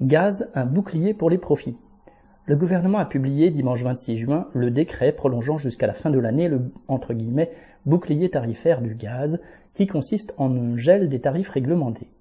Gaz, un bouclier pour les profits. Le gouvernement a publié dimanche 26 juin le décret prolongeant jusqu'à la fin de l'année le entre guillemets, bouclier tarifaire du gaz, qui consiste en un gel des tarifs réglementés.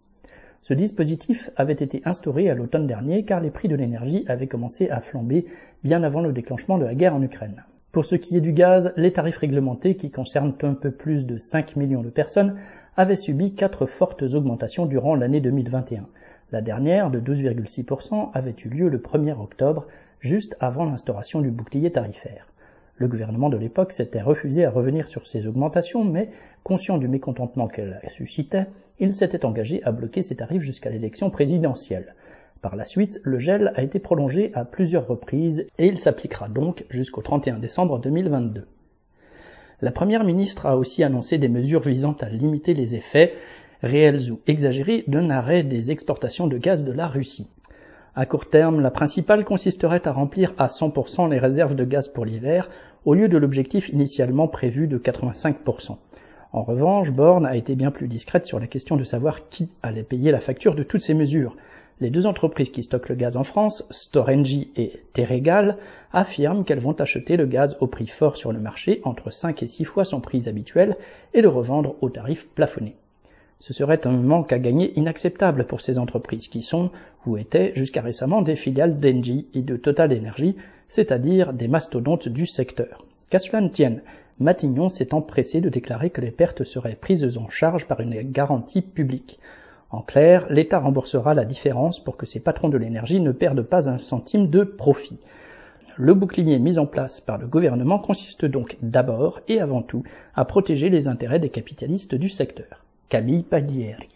Ce dispositif avait été instauré à l'automne dernier car les prix de l'énergie avaient commencé à flamber bien avant le déclenchement de la guerre en Ukraine. Pour ce qui est du gaz, les tarifs réglementés, qui concernent un peu plus de 5 millions de personnes, avaient subi quatre fortes augmentations durant l'année 2021. La dernière, de 12,6%, avait eu lieu le 1er octobre, juste avant l'instauration du bouclier tarifaire. Le gouvernement de l'époque s'était refusé à revenir sur ces augmentations, mais, conscient du mécontentement qu'elles suscitaient, il s'était engagé à bloquer ces tarifs jusqu'à l'élection présidentielle. Par la suite, le gel a été prolongé à plusieurs reprises et il s'appliquera donc jusqu'au 31 décembre 2022. La première ministre a aussi annoncé des mesures visant à limiter les effets réels ou exagérés d'un arrêt des exportations de gaz de la Russie. À court terme, la principale consisterait à remplir à 100% les réserves de gaz pour l'hiver, au lieu de l'objectif initialement prévu de 85%. En revanche, Borne a été bien plus discrète sur la question de savoir qui allait payer la facture de toutes ces mesures. Les deux entreprises qui stockent le gaz en France, Storengy et Terregal, affirment qu'elles vont acheter le gaz au prix fort sur le marché, entre 5 et 6 fois son prix habituel, et le revendre au tarif plafonné. Ce serait un manque à gagner inacceptable pour ces entreprises qui sont, ou étaient jusqu'à récemment des filiales d'Engie et de Total Energy, c'est-à-dire des mastodontes du secteur. Qu'à cela ne tienne, Matignon s'est empressé de déclarer que les pertes seraient prises en charge par une garantie publique. En clair, l'État remboursera la différence pour que ces patrons de l'énergie ne perdent pas un centime de profit. Le bouclier mis en place par le gouvernement consiste donc d'abord et avant tout à protéger les intérêts des capitalistes du secteur. Camille Paglieri.